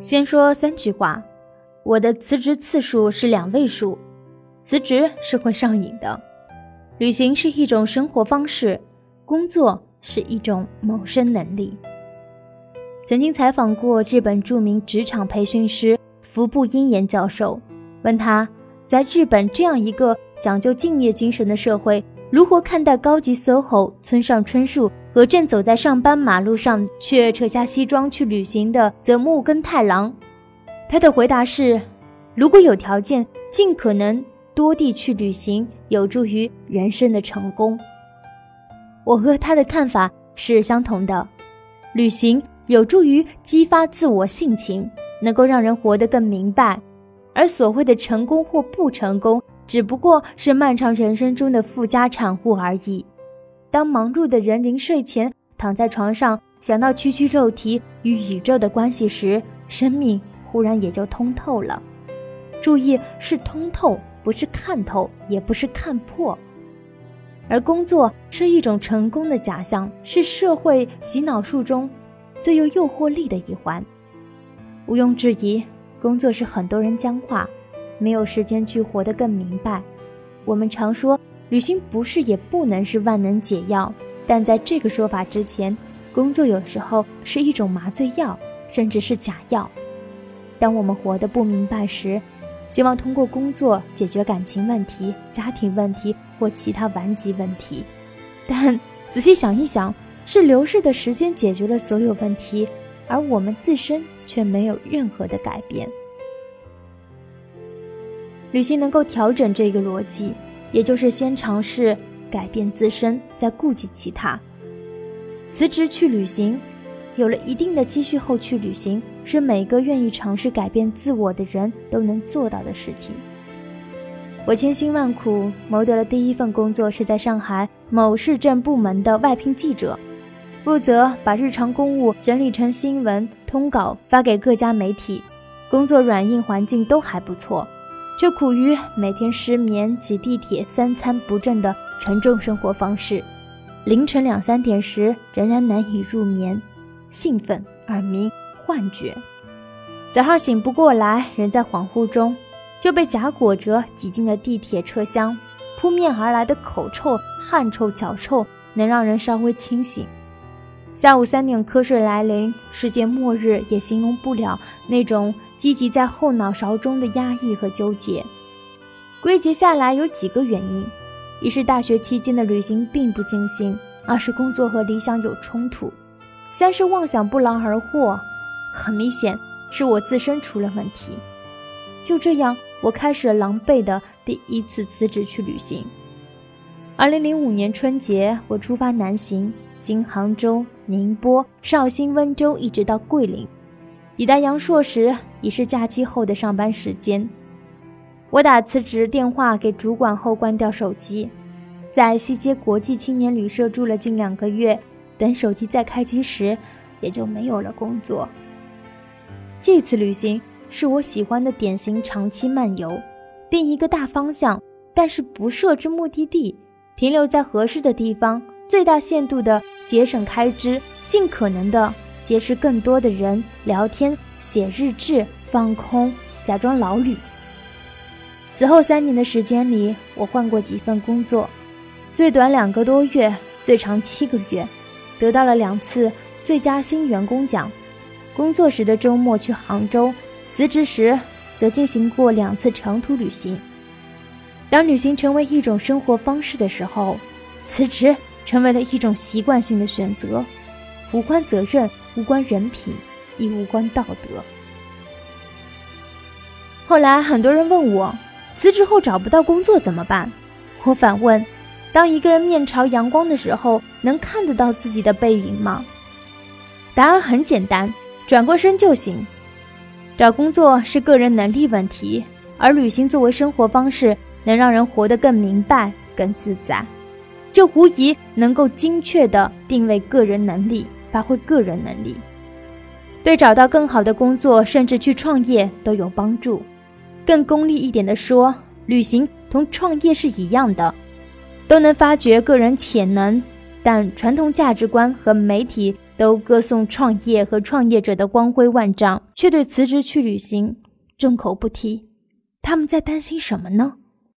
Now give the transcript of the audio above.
先说三句话：我的辞职次数是两位数，辞职是会上瘾的，旅行是一种生活方式，工作是一种谋生能力。曾经采访过日本著名职场培训师服部英彦教授，问他在日本这样一个讲究敬业精神的社会，如何看待高级 SOHO 村上春树和正走在上班马路上却扯下西装去旅行的泽木根太郎？他的回答是：如果有条件，尽可能多地去旅行，有助于人生的成功。我和他的看法是相同的，旅行。有助于激发自我性情，能够让人活得更明白。而所谓的成功或不成功，只不过是漫长人生中的附加产物而已。当忙碌的人临睡前躺在床上，想到区区肉体与宇宙的关系时，生命忽然也就通透了。注意，是通透，不是看透，也不是看破。而工作是一种成功的假象，是社会洗脑术中。最有诱惑力的一环，毋庸置疑，工作是很多人僵化，没有时间去活得更明白。我们常说，旅行不是也不能是万能解药，但在这个说法之前，工作有时候是一种麻醉药，甚至是假药。当我们活得不明白时，希望通过工作解决感情问题、家庭问题或其他顽疾问题，但仔细想一想。是流逝的时间解决了所有问题，而我们自身却没有任何的改变。旅行能够调整这个逻辑，也就是先尝试改变自身，再顾及其他。辞职去旅行，有了一定的积蓄后去旅行，是每个愿意尝试改变自我的人都能做到的事情。我千辛万苦谋得了第一份工作，是在上海某市政部门的外聘记者。负责把日常公务整理成新闻通稿发给各家媒体，工作软硬环境都还不错，却苦于每天失眠、挤地铁、三餐不振的沉重生活方式。凌晨两三点时仍然难以入眠，兴奋、耳鸣、幻觉。早上醒不过来，人在恍惚中就被夹裹着挤进了地铁车厢，扑面而来的口臭、汗臭、脚臭能让人稍微清醒。下午三点，瞌睡来临，世界末日也形容不了那种积极在后脑勺中的压抑和纠结。归结下来有几个原因：一是大学期间的旅行并不尽兴；二是工作和理想有冲突；三是妄想不劳而获。很明显，是我自身出了问题。就这样，我开始了狼狈的第一次辞职去旅行。二零零五年春节，我出发南行。经杭州、宁波、绍兴、温州，一直到桂林，抵达阳朔时已是假期后的上班时间。我打辞职电话给主管后关掉手机，在西街国际青年旅社住了近两个月。等手机再开机时，也就没有了工作。这次旅行是我喜欢的典型长期漫游，定一个大方向，但是不设置目的地，停留在合适的地方。最大限度的节省开支，尽可能的结识更多的人聊天、写日志、放空、假装老旅。此后三年的时间里，我换过几份工作，最短两个多月，最长七个月，得到了两次最佳新员工奖。工作时的周末去杭州，辞职时则进行过两次长途旅行。当旅行成为一种生活方式的时候，辞职。成为了一种习惯性的选择，无关责任，无关人品，亦无关道德。后来很多人问我，辞职后找不到工作怎么办？我反问：当一个人面朝阳光的时候，能看得到自己的背影吗？答案很简单，转过身就行。找工作是个人能力问题，而旅行作为生活方式，能让人活得更明白、更自在。这无疑能够精确地定位个人能力，发挥个人能力，对找到更好的工作，甚至去创业都有帮助。更功利一点的说，旅行同创业是一样的，都能发掘个人潜能，但传统价值观和媒体都歌颂创业和创业者的光辉万丈，却对辞职去旅行众口不提。他们在担心什么呢？